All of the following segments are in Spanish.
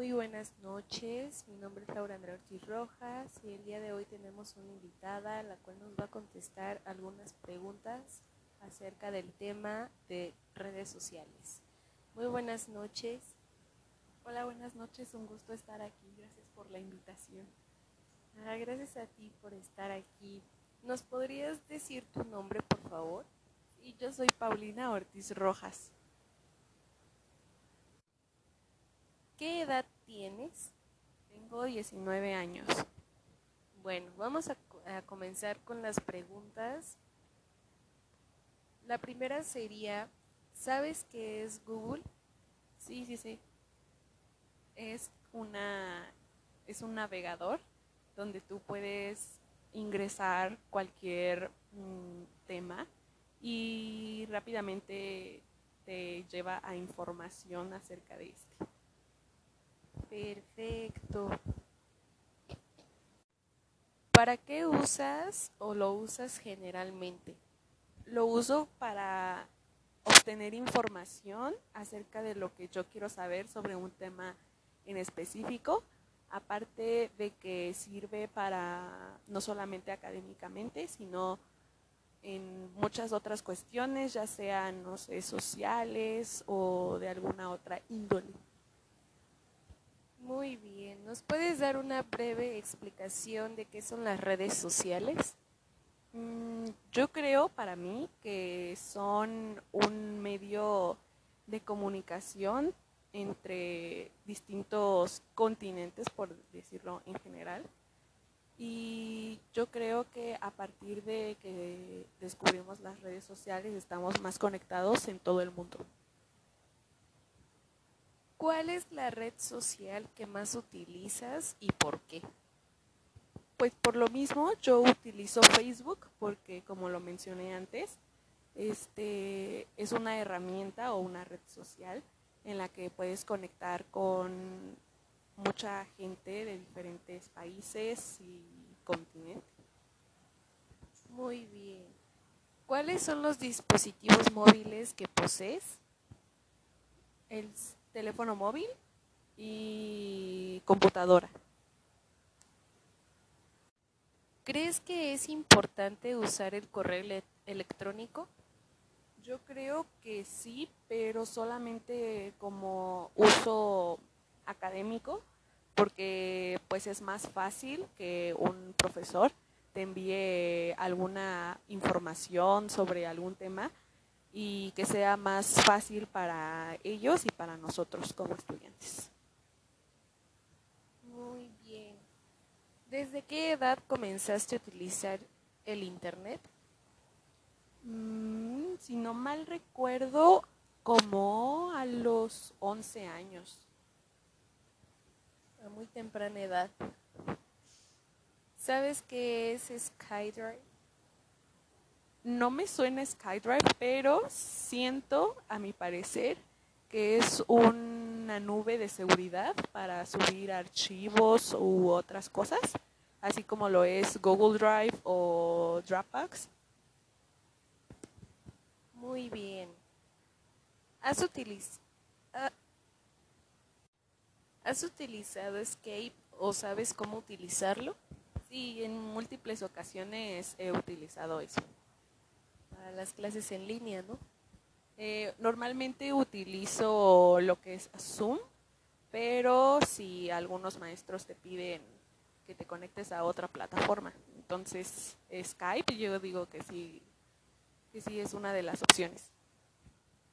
Muy buenas noches, mi nombre es Laura Andrea Ortiz Rojas y el día de hoy tenemos una invitada la cual nos va a contestar algunas preguntas acerca del tema de redes sociales. Muy buenas noches. Hola, buenas noches, un gusto estar aquí, gracias por la invitación. Ah, gracias a ti por estar aquí. ¿Nos podrías decir tu nombre, por favor? Y yo soy Paulina Ortiz Rojas. ¿Qué edad tienes? Tengo 19 años. Bueno, vamos a, a, comenzar con las preguntas. La primera sería, ¿sabes qué es Google? Sí, sí, sí. Es una es un navegador donde tú puedes ingresar cualquier mm, tema y rápidamente te lleva a información acerca de este. Perfecto. ¿Para qué usas o lo usas generalmente? Lo uso para obtener información acerca de lo que yo quiero saber sobre un tema en específico, aparte de que sirve para no solamente académicamente, sino en muchas otras cuestiones, ya sean, no sé, sociales o de alguna otra índole. Muy bien, ¿nos puedes dar una breve explicación de qué son las redes sociales? Mm, yo creo para mí que son un medio de comunicación entre distintos continentes, por decirlo en general. Y yo creo que a partir de que descubrimos las redes sociales estamos más conectados en todo el mundo. ¿Cuál es la red social que más utilizas y por qué? Pues por lo mismo yo utilizo Facebook porque como lo mencioné antes, este es una herramienta o una red social en la que puedes conectar con mucha gente de diferentes países y continentes. Muy bien. ¿Cuáles son los dispositivos móviles que posees? El teléfono móvil y computadora. ¿Crees que es importante usar el correo electrónico? Yo creo que sí, pero solamente como uso académico, porque pues es más fácil que un profesor te envíe alguna información sobre algún tema y que sea más fácil para ellos y para nosotros como estudiantes. Muy bien. ¿Desde qué edad comenzaste a utilizar el Internet? Mm, si no mal recuerdo, como a los 11 años. A muy temprana edad. ¿Sabes qué es SkyDrive? No me suena SkyDrive, pero siento, a mi parecer, que es una nube de seguridad para subir archivos u otras cosas, así como lo es Google Drive o Dropbox. Muy bien. ¿Has, utiliz ¿Has utilizado Escape o sabes cómo utilizarlo? Sí, en múltiples ocasiones he utilizado eso. Las clases en línea, ¿no? Eh, normalmente utilizo lo que es Zoom, pero si algunos maestros te piden que te conectes a otra plataforma, entonces Skype yo digo que sí que sí es una de las opciones.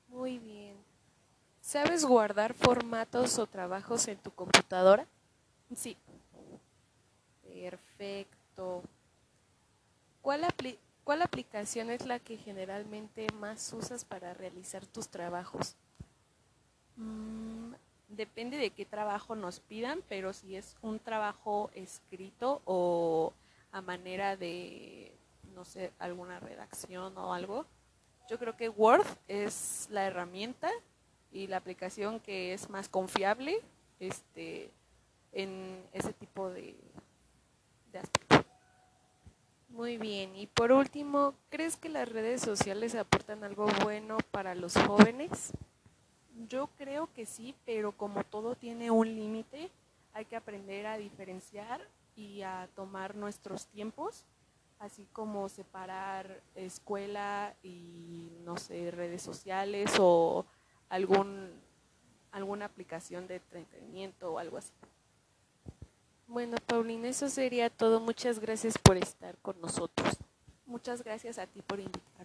Muy bien. ¿Sabes guardar formatos o trabajos en tu computadora? Sí. Perfecto. ¿Cuál, apli ¿Cuál aplicación es la que generalmente más usas para realizar tus trabajos? Mm, depende de qué trabajo nos pidan, pero si es un trabajo escrito o a manera de no sé, alguna redacción o algo. Yo creo que Word es la herramienta y la aplicación que es más confiable este, en ese tipo de, de aspectos. Muy bien. Y por último, ¿crees que las redes sociales aportan algo bueno para los jóvenes? Yo creo que sí, pero como todo tiene un límite, diferenciar y a tomar nuestros tiempos, así como separar escuela y, no sé, redes sociales o algún, alguna aplicación de entretenimiento o algo así. Bueno, Paulina, eso sería todo. Muchas gracias por estar con nosotros. Muchas gracias a ti por invitarme.